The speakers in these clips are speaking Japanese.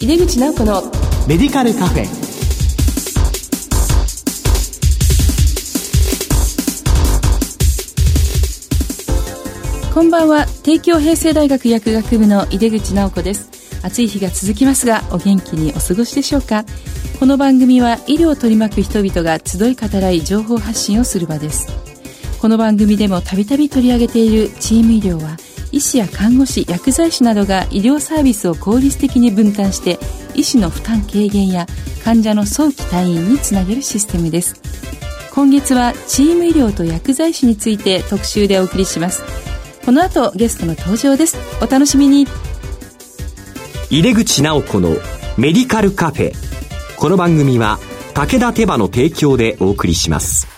井出口直子のメディカルカフェ。こんばんは。帝京平成大学薬学部の井出口直子です。暑い日が続きますがお元気にお過ごしでしょうか。この番組は医療を取り巻く人々が集い語らい情報発信をする場です。この番組でもたびたび取り上げているチーム医療は医師や看護師薬剤師などが医療サービスを効率的に分担して医師の負担軽減や患者の早期退院につなげるシステムです。今月はチーム医療と薬剤師について特集でお送りします。この後ゲストの登場です。お楽しみに。入れ口直子のメディカルカフェ。この番組は武田手羽の提供でお送りします。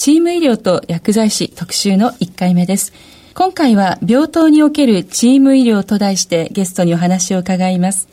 チーム医療と薬剤師特集の1回目です。今回は病棟におけるチーム医療と題してゲストにお話を伺います。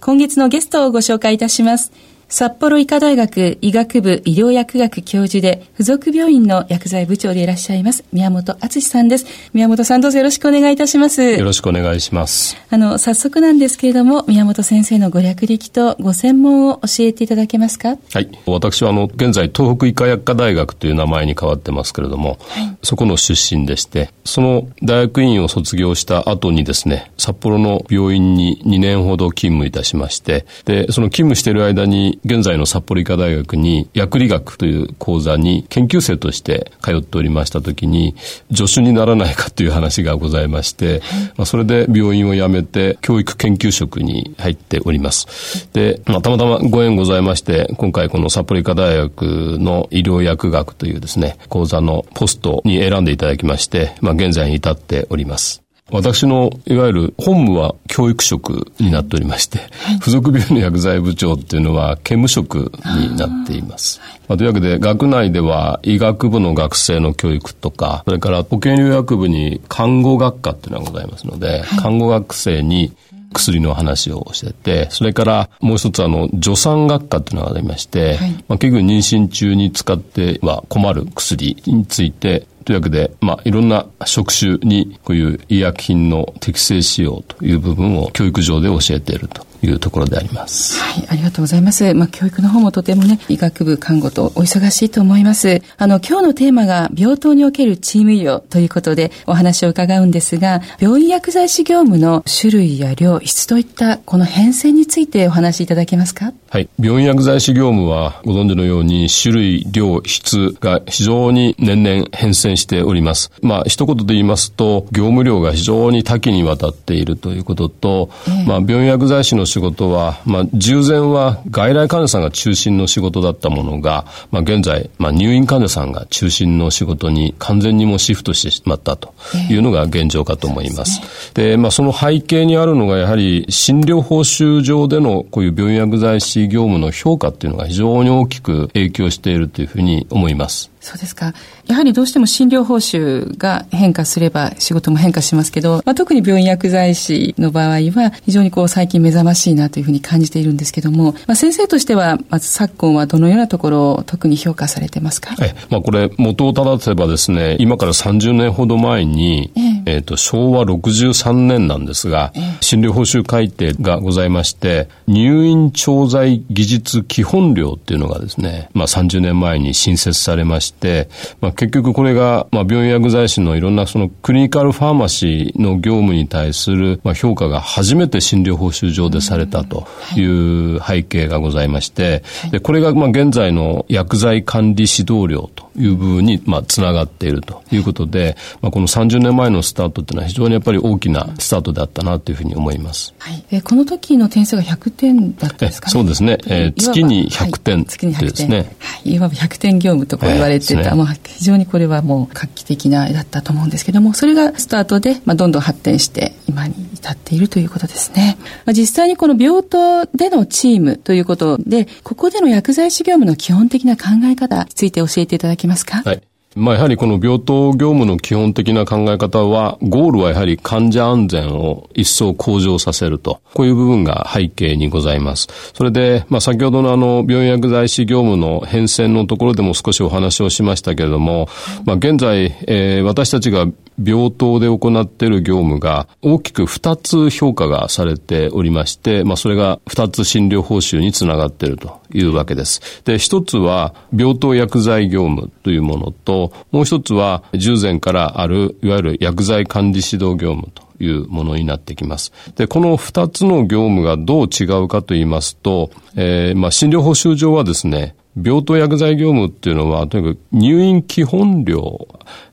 今月のゲストをご紹介いたします。札幌医科大学医学部医療薬学教授で、付属病院の薬剤部長でいらっしゃいます、宮本敦さんです。宮本さんどうぞよろしくお願いいたします。よろしくお願いします。あの、早速なんですけれども、宮本先生のご略歴とご専門を教えていただけますか？はい。私は、あの、現在、東北医科薬科大学という名前に変わってますけれども、はい、そこの出身でして、その大学院を卒業した後にですね、札幌の病院に2年ほど勤務いたしまして、で、その勤務している間に、現在の札幌理科大学に薬理学という講座に研究生として通っておりました時に助手にならないかという話がございまして、まあ、それで病院を辞めて教育研究職に入っております。で、まあ、たまたまご縁ございまして今回この札幌理科大学の医療薬学というですね講座のポストに選んでいただきまして、まあ、現在に至っております。私のいわゆる本務は教育職になっておりまして、はい、付属病院の薬剤部長っていうのは兼務職になっています。まあ、というわけで学内では医学部の学生の教育とか、それから保健療薬部に看護学科っていうのがございますので、はい、看護学生に薬の話をしてて、それからもう一つあの、助産学科っていうのがありまして、はい、まあ、結局妊娠中に使っては困る薬についてというわけで、まあ、いろんな職種にこういう医薬品の適正使用という部分を教育上で教えているというところであります。はい、ありがとうございます。まあ、教育の方もとてもね、医学部看護とお忙しいと思います。あの、今日のテーマが病棟におけるチーム医療ということでお話を伺うんですが、病院薬剤師業務の種類や量、質といったこの変遷についてお話しいただけますか？はい。病院薬剤師業務はご存知のように種類、量、質が非常に年々変遷しております。まあ、一言で言いますと、業務量が非常に多岐にわたっているということと、えー、まあ、病院薬剤師の仕事は、まあ、従前は外来患者さんが中心の仕事だったものが、まあ、現在、まあ、入院患者さんが中心の仕事に完全にもシフトしてしまったというのが現状かと思います。で、ね、まあ、その背景にあるのが、やはり診療報酬上でのこういう病院薬剤師業務の評価っていうのが非常に大きく影響しているというふうに思います。そうですか。やはりどうしても診療報酬が変化すれば仕事も変化しますけど、まあ、特に病院薬剤師の場合は非常にこう最近目覚ましいなというふうに感じているんですけども、まあ、先生としてはまず昨今はどのようなところを特に評価されてますか？はい。まあ、これ元を正せばですね、今から30年ほど前に、えええー、と昭和63年なんですが、ええ、診療報酬改定がございまして、入院調剤技術基本料っていうのがですね、まあ、30年前に新設されまして、まあ、結局これが、まあ、病院薬剤師のいろんなそのクリニカルファーマシーの業務に対する、まあ、評価が初めて診療報酬上でされたとい。う背景がございまして、でこれが、まあ、現在の薬剤管理指導料という部分に、まあ、つながっているということで、まあ、この30年前のスタートっていうのは非常にやっぱり大きなスタートであったなというふうに思います。はい。えこの時の点数が100点だったんですか？ね。そうですね。えー、月に100点、はい、月に100点。はい。いわば100点業務とこう言われてた、えーね、まあ非常にこれはもう画期的なだったと思うんですけども、それがスタートでまあどんどん発展して今に至っているということですね。まあ、実際にこの病棟でのチームということで、ここでの薬剤師業務の基本的な考え方について教えていただけますか？はい。まあ、やはりこの病棟業務の基本的な考え方は、ゴールはやはり患者安全を一層向上させると。こういう部分が背景にございます。それで、まあ、先ほどのあの、病院薬剤師業務の変遷のところでも少しお話をしましたけれども、まあ、現在、えー、私たちが病棟で行っている業務が大きく2つ評価がされておりまして、まあ、それが2つ診療報酬につながっているというわけです。で、1つは病棟薬剤業務というものと、もう一つは従前からあるいわゆる薬剤管理指導業務というものになってきます。で、この二つの業務がどう違うかと言いますと、えー、まあ、診療報酬上はですね、病棟薬剤業務っていうのは、とにかく入院基本料、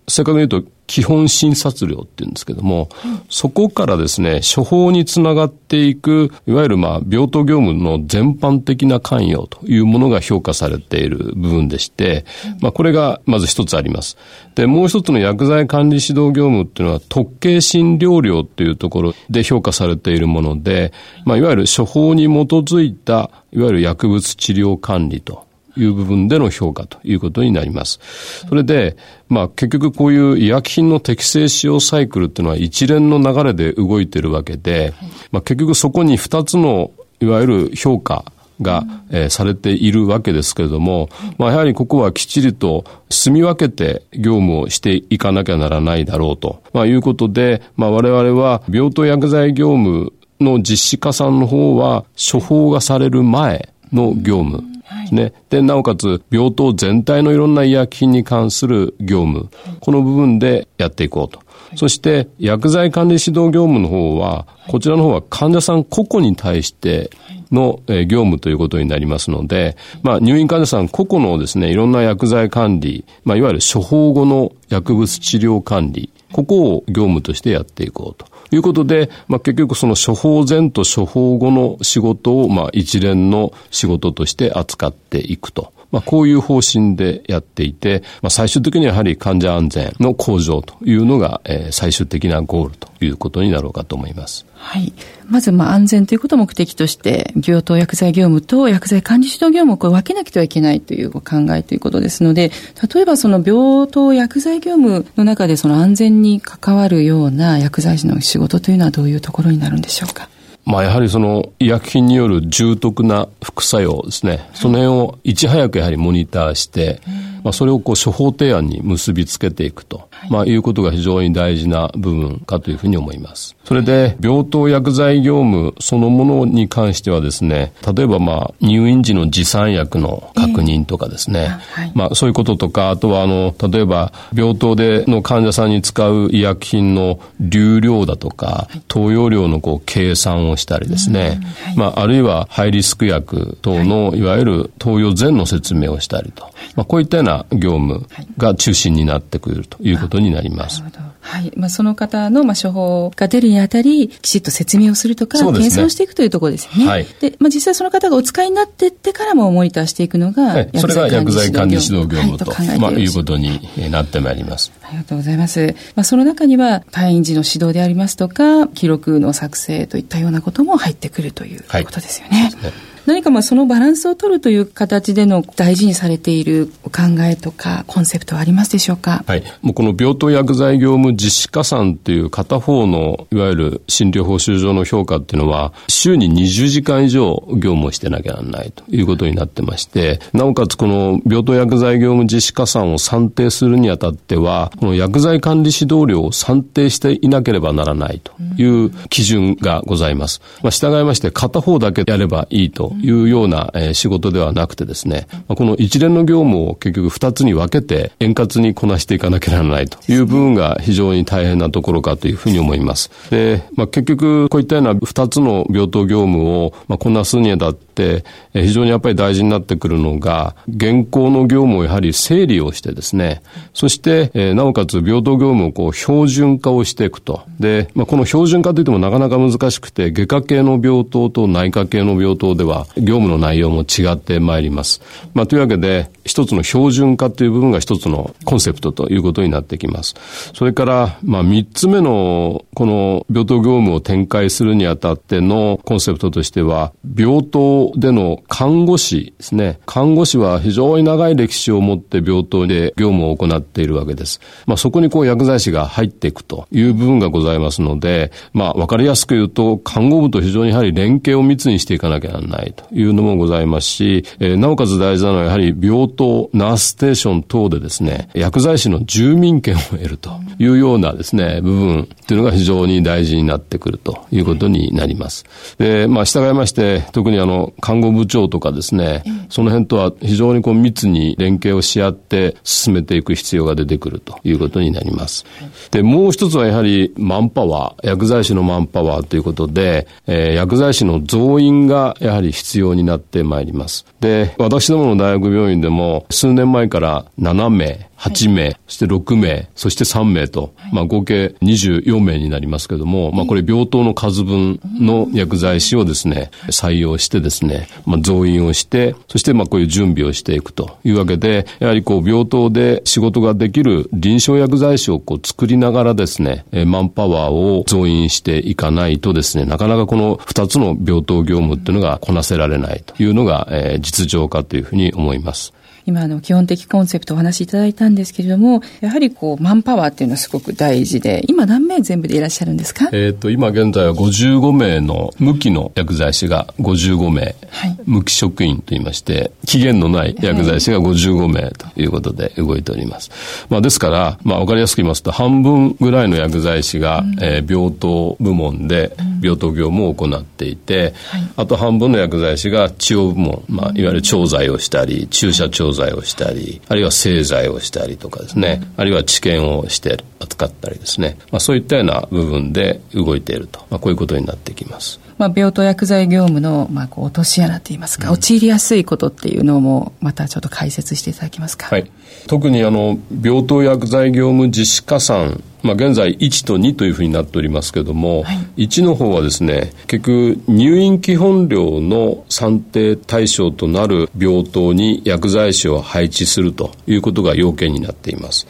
正確に言うと基本診察料っていうんですけども、うん、そこからですね、処方につながっていく、いわゆるまあ、病棟業務の全般的な関与というものが評価されている部分でして、うん、まあ、これがまず一つあります。で、もう一つの薬剤管理指導業務っていうのは、特計診療料っていうところで評価されているもので、まあ、いわゆる処方に基づいた、いわゆる薬物治療管理という部分での評価ということになります。それで、まあ結局こういう医薬品の適正使用サイクルっていうのは一連の流れで動いているわけで、まあ結局そこに二つのいわゆる評価が、えー、されているわけですけれども、まあ、やはりここはきっちりと住み分けて業務をしていかなきゃならないだろうと、まあ、いうことで、まあ、我々は病棟薬剤業務の実施加算の方は処方がされる前の業務、ですね。で、なおかつ、病棟全体のいろんな医薬品に関する業務、この部分でやっていこうと。そして、薬剤管理指導業務の方は、こちらの方は患者さん個々に対しての業務ということになりますので、まあ、入院患者さん個々のですね、いろんな薬剤管理、まあ、いわゆる処方後の薬物治療管理、ここを業務としてやっていこうと。いうことで、まあ、結局その処方前と処方後の仕事を、まあ、一連の仕事として扱っていくと。まあ、こういう方針でやっていて、まあ、最終的にはやはり患者安全の向上というのが、えー、最終的なゴールということになろうかと思います。はい。まず、まあ、安全ということを目的として、病棟薬剤業務と薬剤管理指導業務をこう分けなくてはいけないというお考えということですので、例えばその病棟薬剤業務の中でその安全に関わるような薬剤師の仕事というのはどういうところになるんでしょうか？まあやはりその医薬品による重篤な副作用ですね、その辺をいち早くやはりモニターして、まあそれをこう処方提案に結びつけていくと、まあいうことが非常に大事な部分かというふうに思います。それで病棟薬剤業務そのものに関してはですね、例えばまあ入院時の持参薬の確認とかですね、まあそういうこととか、あとはあの、例えば病棟での患者さんに使う医薬品の流量だとか、投与量のこう計算ををしたりですね、はい、まあ、あるいはハイリスク薬等のいわゆる投与前の説明をしたりと、まあ、こういったような業務が中心になってくるということになります。はい。まあ、その方の、まあ、処方が出るにあたり、きちっと説明をするとか、ね、検証していくというところですよね。はい。で、まあ、実際その方がお使いになってってからもモニターしていくのが、はい、それが薬剤管理指導業務と、はい、まあ、いうことになってまいります。ありがとうございます。まあ、その中には、退院時の指導でありますとか、記録の作成といったようなことも入ってくるということですよね。はい何かまあそのバランスを取るという形での大事にされているお考えとかコンセプトはありますでしょうか？はい。もうこの病棟薬剤業務実施加算っていう片方のいわゆる診療報酬上の評価っていうのは週に20時間以上業務をしてなきゃならないということになってまして、なおかつこの病棟薬剤業務実施加算を算定するにあたっては、この薬剤管理指導料を算定していなければならないという基準がございます。まあ、従いまして片方だけやればいいというような、え、仕事ではなくてですね、ま、この一連の業務を結局二つに分けて円滑にこなしていかなきゃならないという部分が非常に大変なところかというふうに思います。で、まあ、結局こういったような二つの病棟業務を、まあ、こなすにあたって、非常にやっぱり大事になってくるのが、現行の業務をやはり整理をしてですね、そして、えなおかつ病棟業務をこう標準化をしていくと。で、まあ、この標準化といってもなかなか難しくて、外科系の病棟と内科系の病棟では業務の内容も違ってまいります。まあ、というわけで、一つの標準化という部分が一つのコンセプトということになってきます。それから、まあ、三つ目の、この病棟業務を展開するにあたってのコンセプトとしては、病棟での看護師ですね。看護師は非常に長い歴史を持って病棟で業務を行っているわけです。まあ、そこにこう薬剤師が入っていくという部分がございますので、まあ、わかりやすく言うと、看護部と非常にやはり連携を密にしていかなきゃならないというのもございますし、えー、なおかつ大事なのはやはり病棟棟、ナースステーション等でですね、薬剤師の住民権を得るというようなですね、部分っていうのが非常に大事になってくるということになります。で、まあ、従いまして、特にあの、看護部長とかですね、その辺とは非常にこう密に連携をし合って進めていく必要が出てくるということになります。で、もう一つはやはりマンパワー、薬剤師のマンパワーということで、えー、薬剤師の増員がやはり必要になってまいります。で、私どもの大学病院でも数年前から7名、8名、はい、そして6名、そして3名と、はい、まあ合計24名になりますけれども、まあこれ病棟の数分の薬剤師をですね、採用してですね、まあ増員をして、そしてまあこういう準備をしていくと。いうわけで、やはりこう病棟で仕事ができる臨床薬剤師をこう作りながらですね、マンパワーを増員していかないとですね、なかなかこの2つの病棟業務っていうのがこなせられないというのが、えー、実情かというふうに思います。今の基本的コンセプトお話しいただいたんですけれども、やはりこう、マンパワーっていうのはすごく大事で、今何名全部でいらっしゃるんですか？えっ、と、今現在は55名の無期の薬剤師が55名、はい、無期職員と言いまして、期限のない薬剤師が55名ということで動いております。まあですから、まあわかりやすく言いますと、半分ぐらいの薬剤師が、うん、えー、病棟部門で病棟業務を行っていて、うんはい、あと半分の薬剤師が治療部門、まあいわゆる調剤をしたり、注射調剤をしたり、あるいは製剤をしたりとかですね、あるいは治験をして扱ったりですね、まあ、そういったような部分で動いていると、まあ、こういうことになってきます。まあ、病棟薬剤業務の、まあ、こう落とし穴といいますか、うん、陥りやすいことっていうのもまたちょっと解説していただけますか。はい。特にあの病棟薬剤業務実施加算まあ、現在1と2というふうになっておりますけれども、はい、1の方はですね結局入院基本料の算定対象となる病棟に薬剤師を配置するということが要件になっています、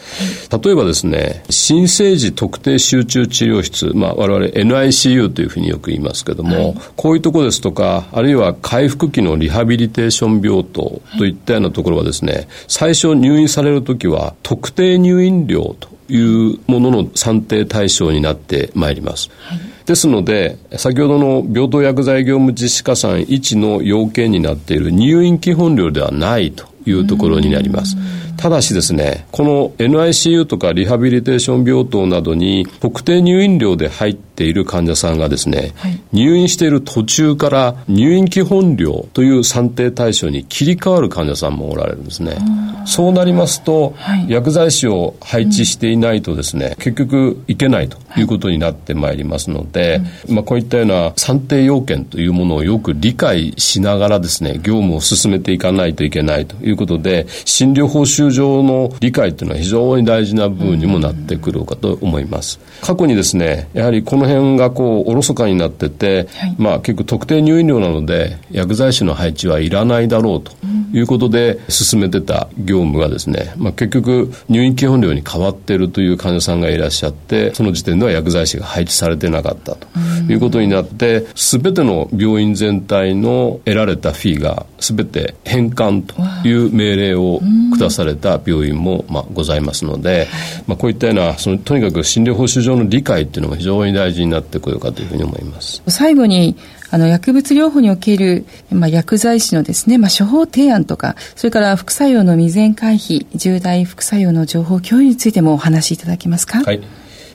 はい、例えばですね新生児特定集中治療室、まあ、我々 NICU というふうによく言いますけども、はい、こういうところですとかあるいは回復期のリハビリテーション病棟といったようなところはですね最初入院される時は特定入院料というものの算定対象になってまいります。はい、ですので、先ほどの病棟薬剤業務実施加算1の要件になっている入院基本料ではないというところになります。ただしですね、この NICU とかリハビリテーション病棟などに特定入院料で入っている患者さんがですね、はい、入院している途中から入院基本料という算定対象に切り替わる患者さんもおられるんですね。そうなりますと、はい、薬剤師を配置していないとですね、うん、結局いけないとい。うことになってまいりますので、はい、まあこういったような算定要件というものをよく理解しながらですね、業務を進めていかないといけないということで、診療報酬上の理解っていうのは非常に大事な部分にもなってくるかと思います。過去にですね、やはりこの辺がこう、おろそかになってて、はい、まあ結局特定入院料なので、薬剤師の配置はいらないだろうということで進めてた業務がですね、まあ結局入院基本料に変わっているという患者さんがいらっしゃって、その時点では薬剤師が配置されてなかったと。いうことになって、すべての病院全体の得られたフィーがすべて返還という命令を下された病院も、まあ、ございますので、まあ、こういったようなそのとにかく診療報酬上の理解っていうのが非常に大事になってくるかというふうに思います。最後にあの薬物療法における、まあ、薬剤師のですね、まあ、処方提案とかそれから副作用の未然回避重大副作用の情報共有についてもお話しいただけますか？はい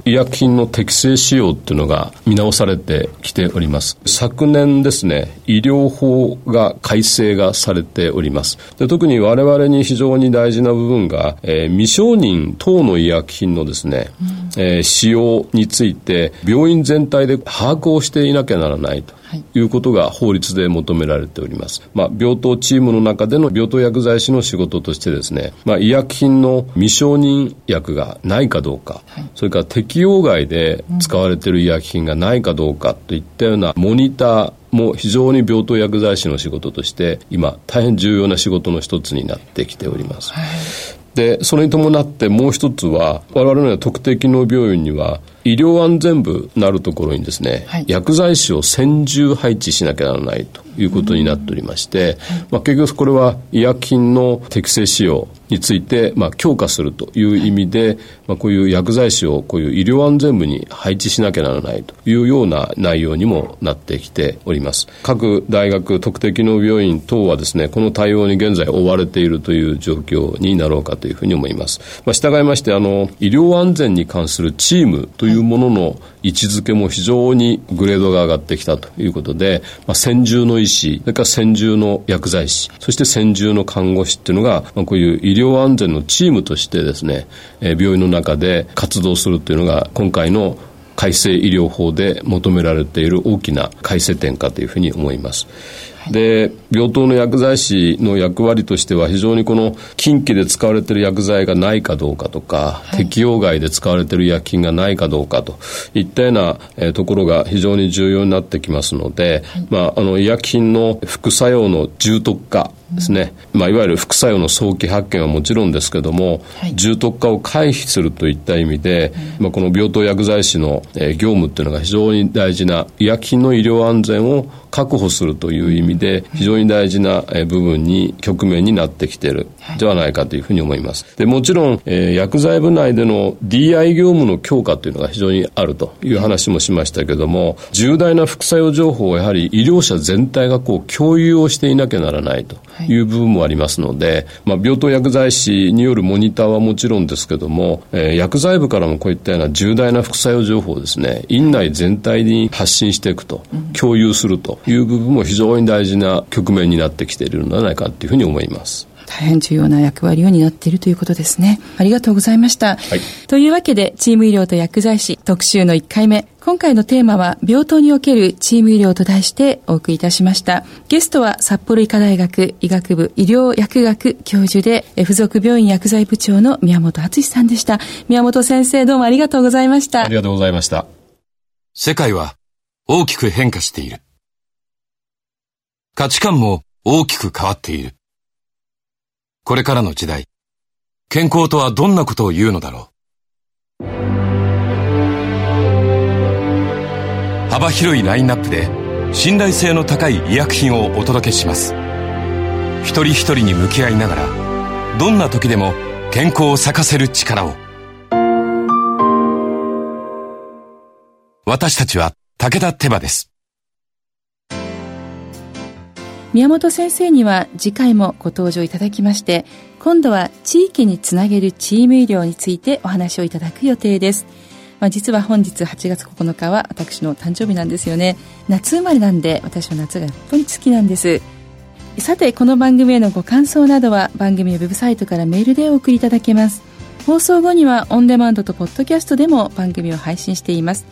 医薬品の適正使用っていうのが見直されてきております。昨年ですね、医療法が改正がされております。で特に我々に非常に大事な部分が、えー、未承認等の医薬品のですね、うん、えー、使用について病院全体で把握をしていなきゃならないと。いうことが法律で求められております。まあ、病棟チームの中での病棟薬剤師の仕事としてですね、まあ、医薬品の未承認薬がないかどうか、はい、それから適用外で使われている医薬品がないかどうかといったようなモニター、も非常に病棟薬剤師の仕事として今大変重要な仕事の一つになってきております。はい、でそれに伴ってもう一つは我々の特定機能病院には医療安全部なるところにですね、はい、薬剤師を専従配置しなきゃならないということになっておりまして、まあ、結局これは医薬品の適正使用について、まあ、強化するという意味で、まあ、こういう薬剤師をこういう医療安全部に配置しなきゃならないというような内容にもなってきております。各大学特定機能病院等はですね、この対応に現在追われているという状況になろうかというふうに思います。まあ、従いまして、あの、医療安全に関するチームというものの位置づけも非常にグレードが上がってきたということで、まあ、専従の医師、それから専従の薬剤師、そして専従の看護師っていうのが、まあ、こういう医療安全のチームとしてですね、え、病院の中で活動するというのが今回の改正医療法で求められている大きな改正点かというふうに思います。で病棟の薬剤師の役割としては非常にこの近畿で使われている薬剤がないかどうかとか、はい、適用外で使われている薬品がないかどうかといったような、えー、ところが非常に重要になってきますので、はい、まあ、あの医薬品の副作用の重篤化ですね、まあ、いわゆる副作用の早期発見はもちろんですけども、はい、重篤化を回避するといった意味で、うん、まあ、この病棟薬剤師の、えー、業務っていうのが非常に大事な医薬品の医療安全を確保するという意味で非常に大事な部分に局面になってきてい。るではないかというふうに思います。でもちろん、えー、薬剤部内での DI 業務の強化というのが非常にあるという話もしましたけども重大な副作用情報をやはり医療者全体がこう共有をしていなきゃならないという部分もありますので、まあ、病棟薬剤師によるモニターはもちろんですけども、えー、薬剤部からもこういったような重大な副作用情報をですね院内全体に発信していくと、共有するという部分も非常に大事な局面になってきているのではないかというふうに思います。大変重要な役割を担っているということですね。ありがとうございました。はい、というわけで、チーム医療と薬剤師特集の1回目。今回のテーマは、病棟におけるチーム医療と題してお送りいたしました。ゲストは、札幌医科大学医学部医療薬学教授で、付属病院薬剤部長の宮本敦さんでした。宮本先生、どうもありがとうございました。ありがとうございました。世界は大きく変化している。価値観も大きく変わっている。これからの時代、健康とはどんなことを言うのだろう。幅広いラインナップで信頼性の高い医薬品をお届けします。一人一人に向き合いながら、どんな時でも健康を咲かせる力を。私たちは武田手羽です。宮本先生には次回もご登場いただきまして今度は地域につなげるチーム医療についてお話をいただく予定です、まあ、実は本日8月9日は私の誕生日なんですよね。夏生まれなんで私は夏がやっぱり好きなんです。さてこの番組へのご感想などは番組のウェブサイトからメールでお送りいただけます。放送後にはオンデマンドとポッドキャストでも番組を配信しています。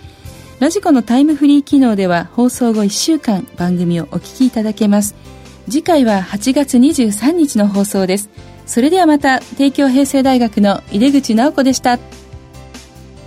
ラジコのタイムフリー機能では放送後1週間番組をお聞きいただけます。次回は8月23日の放送です。それではまた帝京平成大学の井出口直子でした。